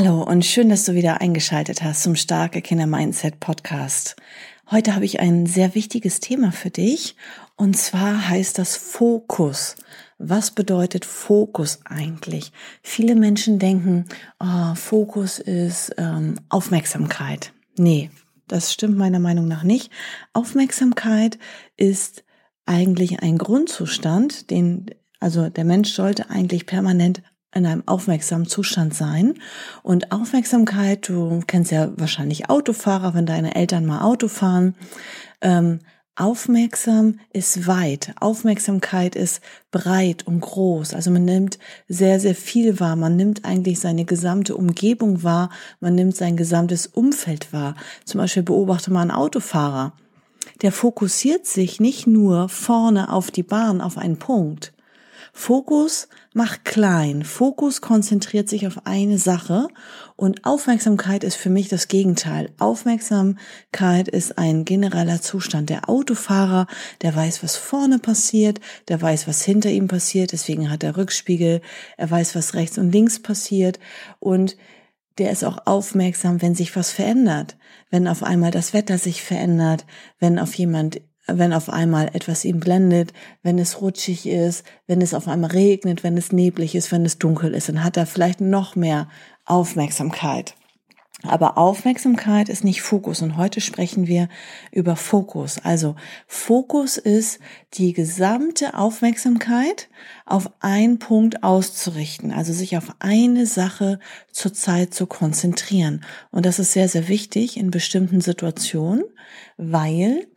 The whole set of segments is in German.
Hallo und schön, dass du wieder eingeschaltet hast zum Starke Kinder Mindset Podcast. Heute habe ich ein sehr wichtiges Thema für dich und zwar heißt das Fokus. Was bedeutet Fokus eigentlich? Viele Menschen denken, oh, Fokus ist ähm, Aufmerksamkeit. Nee, das stimmt meiner Meinung nach nicht. Aufmerksamkeit ist eigentlich ein Grundzustand, den also der Mensch sollte eigentlich permanent in einem aufmerksamen Zustand sein. Und Aufmerksamkeit, du kennst ja wahrscheinlich Autofahrer, wenn deine Eltern mal Auto fahren. Ähm, aufmerksam ist weit. Aufmerksamkeit ist breit und groß. Also man nimmt sehr, sehr viel wahr. Man nimmt eigentlich seine gesamte Umgebung wahr. Man nimmt sein gesamtes Umfeld wahr. Zum Beispiel beobachte mal einen Autofahrer. Der fokussiert sich nicht nur vorne auf die Bahn, auf einen Punkt, Fokus macht klein. Fokus konzentriert sich auf eine Sache und Aufmerksamkeit ist für mich das Gegenteil. Aufmerksamkeit ist ein genereller Zustand. Der Autofahrer, der weiß, was vorne passiert, der weiß, was hinter ihm passiert, deswegen hat er Rückspiegel, er weiß, was rechts und links passiert und der ist auch aufmerksam, wenn sich was verändert, wenn auf einmal das Wetter sich verändert, wenn auf jemand wenn auf einmal etwas ihn blendet, wenn es rutschig ist, wenn es auf einmal regnet, wenn es neblig ist, wenn es dunkel ist, dann hat er vielleicht noch mehr Aufmerksamkeit. Aber Aufmerksamkeit ist nicht Fokus und heute sprechen wir über Fokus. Also Fokus ist die gesamte Aufmerksamkeit auf einen Punkt auszurichten, also sich auf eine Sache zur Zeit zu konzentrieren. Und das ist sehr, sehr wichtig in bestimmten Situationen, weil.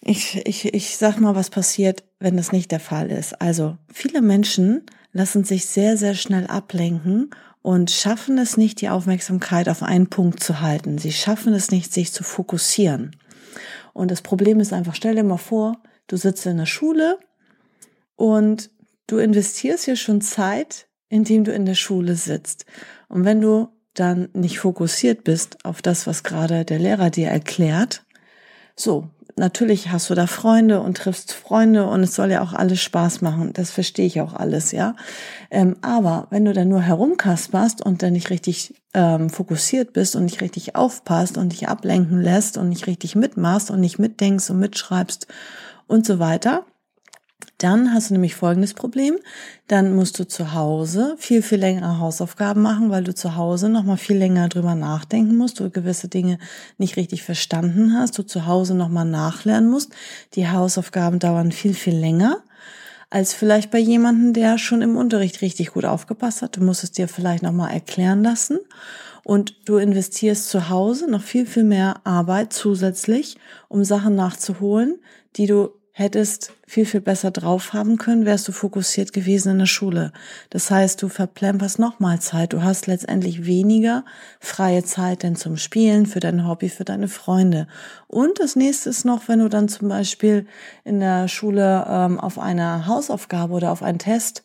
Ich, ich, ich sag mal, was passiert, wenn das nicht der Fall ist. Also viele Menschen lassen sich sehr, sehr schnell ablenken und schaffen es nicht, die Aufmerksamkeit auf einen Punkt zu halten. Sie schaffen es nicht, sich zu fokussieren. Und das Problem ist einfach, stell dir mal vor, du sitzt in der Schule und du investierst hier schon Zeit, indem du in der Schule sitzt. Und wenn du dann nicht fokussiert bist auf das, was gerade der Lehrer dir erklärt, so, natürlich hast du da Freunde und triffst Freunde und es soll ja auch alles Spaß machen. Das verstehe ich auch alles, ja. Ähm, aber wenn du dann nur herumkasperst und dann nicht richtig ähm, fokussiert bist und nicht richtig aufpasst und dich ablenken lässt und nicht richtig mitmachst und nicht mitdenkst und mitschreibst und so weiter, dann hast du nämlich folgendes Problem. Dann musst du zu Hause viel, viel längere Hausaufgaben machen, weil du zu Hause nochmal viel länger drüber nachdenken musst, du gewisse Dinge nicht richtig verstanden hast, du zu Hause nochmal nachlernen musst. Die Hausaufgaben dauern viel, viel länger als vielleicht bei jemandem, der schon im Unterricht richtig gut aufgepasst hat. Du musst es dir vielleicht nochmal erklären lassen. Und du investierst zu Hause noch viel, viel mehr Arbeit zusätzlich, um Sachen nachzuholen, die du hättest viel, viel besser drauf haben können, wärst du fokussiert gewesen in der Schule. Das heißt, du verplemperst nochmal Zeit. Du hast letztendlich weniger freie Zeit denn zum Spielen, für dein Hobby, für deine Freunde. Und das nächste ist noch, wenn du dann zum Beispiel in der Schule ähm, auf eine Hausaufgabe oder auf einen Test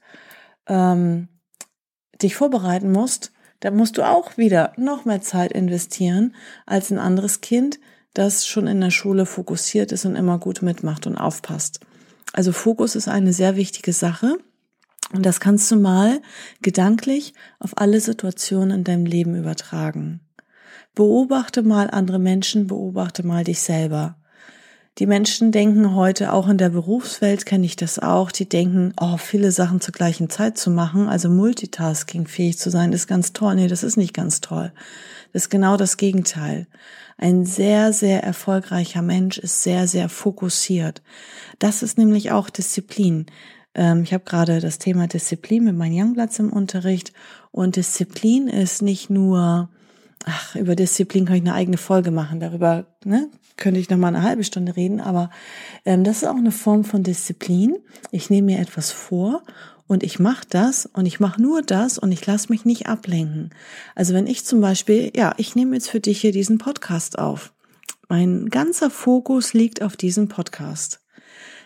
ähm, dich vorbereiten musst, dann musst du auch wieder noch mehr Zeit investieren als ein anderes Kind, das schon in der Schule fokussiert ist und immer gut mitmacht und aufpasst. Also Fokus ist eine sehr wichtige Sache. Und das kannst du mal gedanklich auf alle Situationen in deinem Leben übertragen. Beobachte mal andere Menschen, beobachte mal dich selber. Die Menschen denken heute, auch in der Berufswelt kenne ich das auch, die denken, oh, viele Sachen zur gleichen Zeit zu machen, also Multitasking fähig zu sein, ist ganz toll. Nee, das ist nicht ganz toll. Das ist genau das Gegenteil. Ein sehr, sehr erfolgreicher Mensch ist sehr, sehr fokussiert. Das ist nämlich auch Disziplin. Ähm, ich habe gerade das Thema Disziplin mit meinem Youngplatz im Unterricht und Disziplin ist nicht nur ach, über Disziplin kann ich eine eigene Folge machen. Darüber ne, könnte ich noch mal eine halbe Stunde reden. Aber ähm, das ist auch eine Form von Disziplin. Ich nehme mir etwas vor Und ich mache das und ich mache nur das und ich lasse mich nicht ablenken. Also wenn ich zum Beispiel, ja, ich nehme jetzt für dich hier diesen Podcast auf. Mein ganzer Fokus liegt auf diesem Podcast.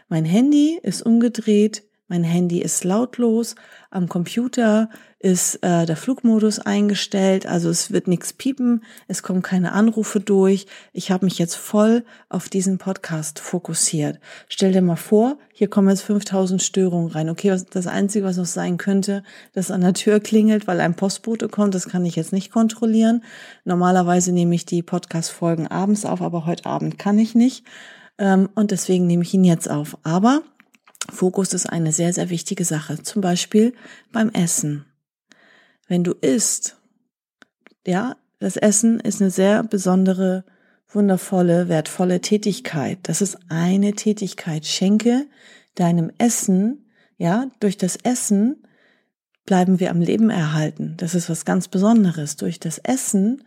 Mein Handy ist umgedreht, mein Handy ist lautlos, am Computer ist äh, der Flugmodus eingestellt, also es wird nichts piepen, es kommen keine Anrufe durch. Ich habe mich jetzt voll auf diesen Podcast fokussiert. Stell dir mal vor, hier kommen jetzt 5000 Störungen rein. Okay, was, das Einzige, was noch sein könnte, dass an der Tür klingelt, weil ein Postbote kommt, das kann ich jetzt nicht kontrollieren. Normalerweise nehme ich die Podcast-Folgen abends auf, aber heute Abend kann ich nicht. Ähm, und deswegen nehme ich ihn jetzt auf. Aber Fokus ist eine sehr, sehr wichtige Sache. Zum Beispiel beim Essen. Wenn du isst, ja, das Essen ist eine sehr besondere, wundervolle, wertvolle Tätigkeit. Das ist eine Tätigkeit. Schenke deinem Essen, ja, durch das Essen bleiben wir am Leben erhalten. Das ist was ganz Besonderes. Durch das Essen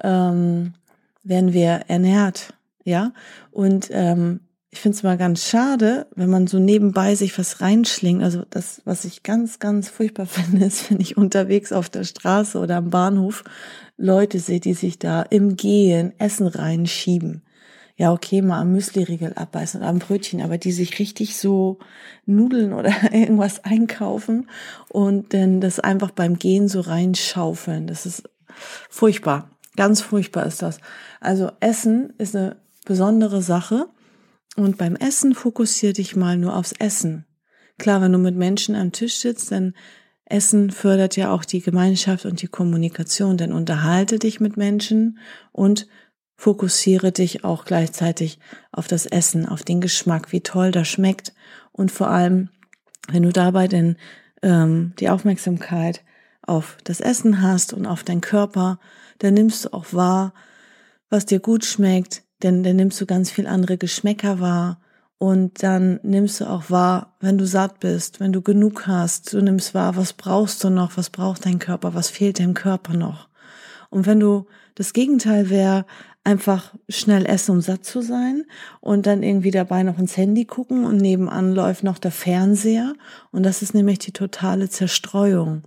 ähm, werden wir ernährt, ja. Und ähm, ich finde es mal ganz schade, wenn man so nebenbei sich was reinschlingt. Also das, was ich ganz, ganz furchtbar finde, ist, wenn ich unterwegs auf der Straße oder am Bahnhof Leute sehe, die sich da im Gehen Essen reinschieben. Ja, okay, mal am Müsliriegel abbeißen oder am Brötchen, aber die sich richtig so Nudeln oder irgendwas einkaufen und dann das einfach beim Gehen so reinschaufeln. Das ist furchtbar. Ganz furchtbar ist das. Also Essen ist eine besondere Sache und beim Essen fokussier dich mal nur aufs Essen. Klar, wenn du mit Menschen am Tisch sitzt, dann Essen fördert ja auch die Gemeinschaft und die Kommunikation, denn unterhalte dich mit Menschen und fokussiere dich auch gleichzeitig auf das Essen, auf den Geschmack, wie toll das schmeckt und vor allem, wenn du dabei denn ähm, die Aufmerksamkeit auf das Essen hast und auf deinen Körper, dann nimmst du auch wahr, was dir gut schmeckt, denn dann nimmst du ganz viel andere Geschmäcker wahr und dann nimmst du auch wahr, wenn du satt bist, wenn du genug hast, du nimmst wahr, was brauchst du noch, was braucht dein Körper, was fehlt deinem Körper noch. Und wenn du das Gegenteil wäre, einfach schnell essen, um satt zu sein und dann irgendwie dabei noch ins Handy gucken und nebenan läuft noch der Fernseher und das ist nämlich die totale Zerstreuung.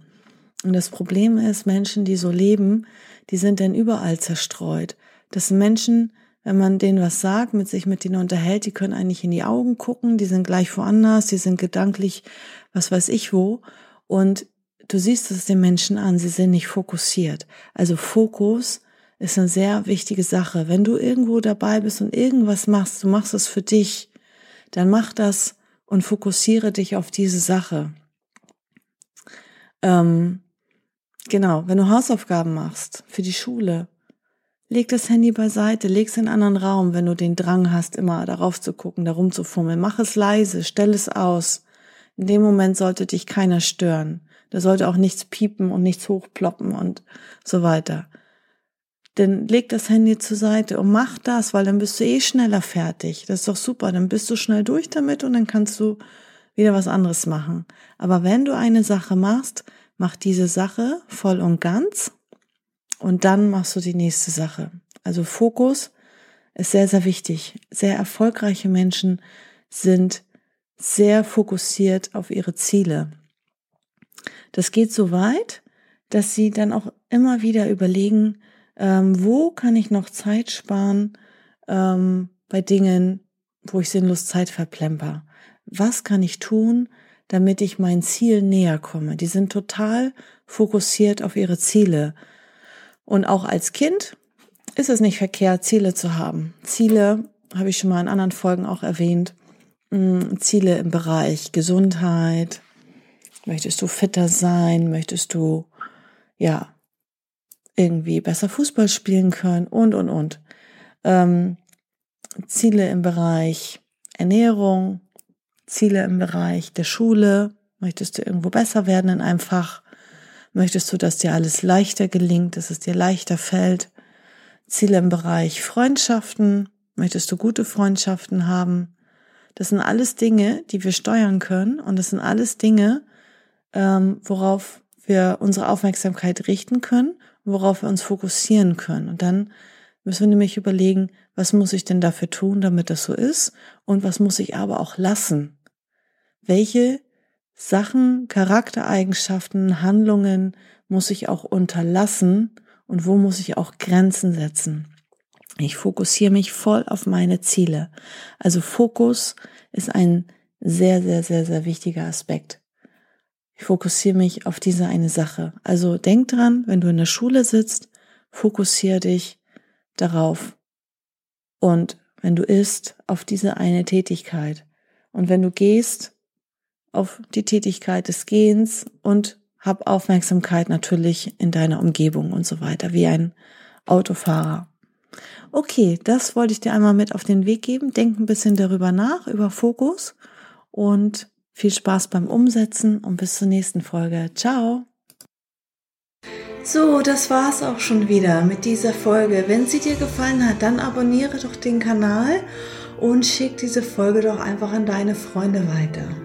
Und das Problem ist, Menschen, die so leben, die sind dann überall zerstreut. Das sind Menschen, wenn man denen was sagt, mit sich mit denen unterhält, die können eigentlich in die Augen gucken, die sind gleich woanders, die sind gedanklich, was weiß ich wo. Und du siehst es den Menschen an, sie sind nicht fokussiert. Also Fokus ist eine sehr wichtige Sache. Wenn du irgendwo dabei bist und irgendwas machst, du machst es für dich, dann mach das und fokussiere dich auf diese Sache. Ähm, genau, wenn du Hausaufgaben machst für die Schule, Leg das Handy beiseite, leg es in einen anderen Raum, wenn du den Drang hast, immer darauf zu gucken, darum zu fummeln. Mach es leise, stell es aus. In dem Moment sollte dich keiner stören. Da sollte auch nichts piepen und nichts hochploppen und so weiter. Denn leg das Handy zur Seite und mach das, weil dann bist du eh schneller fertig. Das ist doch super. Dann bist du schnell durch damit und dann kannst du wieder was anderes machen. Aber wenn du eine Sache machst, mach diese Sache voll und ganz und dann machst du die nächste Sache. Also Fokus ist sehr, sehr wichtig. Sehr erfolgreiche Menschen sind sehr fokussiert auf ihre Ziele. Das geht so weit, dass sie dann auch immer wieder überlegen, ähm, wo kann ich noch Zeit sparen ähm, bei Dingen, wo ich sinnlos Zeit verplemper. Was kann ich tun, damit ich mein Ziel näher komme? Die sind total fokussiert auf ihre Ziele. Und auch als Kind ist es nicht verkehrt, Ziele zu haben. Ziele habe ich schon mal in anderen Folgen auch erwähnt. Mm, Ziele im Bereich Gesundheit. Möchtest du fitter sein? Möchtest du, ja, irgendwie besser Fußball spielen können? Und, und, und. Ähm, Ziele im Bereich Ernährung. Ziele im Bereich der Schule. Möchtest du irgendwo besser werden in einem Fach? Möchtest du, dass dir alles leichter gelingt, dass es dir leichter fällt? Ziele im Bereich Freundschaften. Möchtest du gute Freundschaften haben? Das sind alles Dinge, die wir steuern können und das sind alles Dinge, ähm, worauf wir unsere Aufmerksamkeit richten können, worauf wir uns fokussieren können. Und dann müssen wir nämlich überlegen, was muss ich denn dafür tun, damit das so ist und was muss ich aber auch lassen? Welche Sachen, Charaktereigenschaften, Handlungen muss ich auch unterlassen und wo muss ich auch Grenzen setzen. Ich fokussiere mich voll auf meine Ziele. Also Fokus ist ein sehr, sehr, sehr, sehr wichtiger Aspekt. Ich fokussiere mich auf diese eine Sache. Also denk dran, wenn du in der Schule sitzt, fokussiere dich darauf. Und wenn du isst, auf diese eine Tätigkeit. Und wenn du gehst, auf die Tätigkeit des Gehens und hab Aufmerksamkeit natürlich in deiner Umgebung und so weiter, wie ein Autofahrer. Okay, das wollte ich dir einmal mit auf den Weg geben. Denk ein bisschen darüber nach, über Fokus und viel Spaß beim Umsetzen und bis zur nächsten Folge. Ciao! So, das war's auch schon wieder mit dieser Folge. Wenn sie dir gefallen hat, dann abonniere doch den Kanal und schick diese Folge doch einfach an deine Freunde weiter.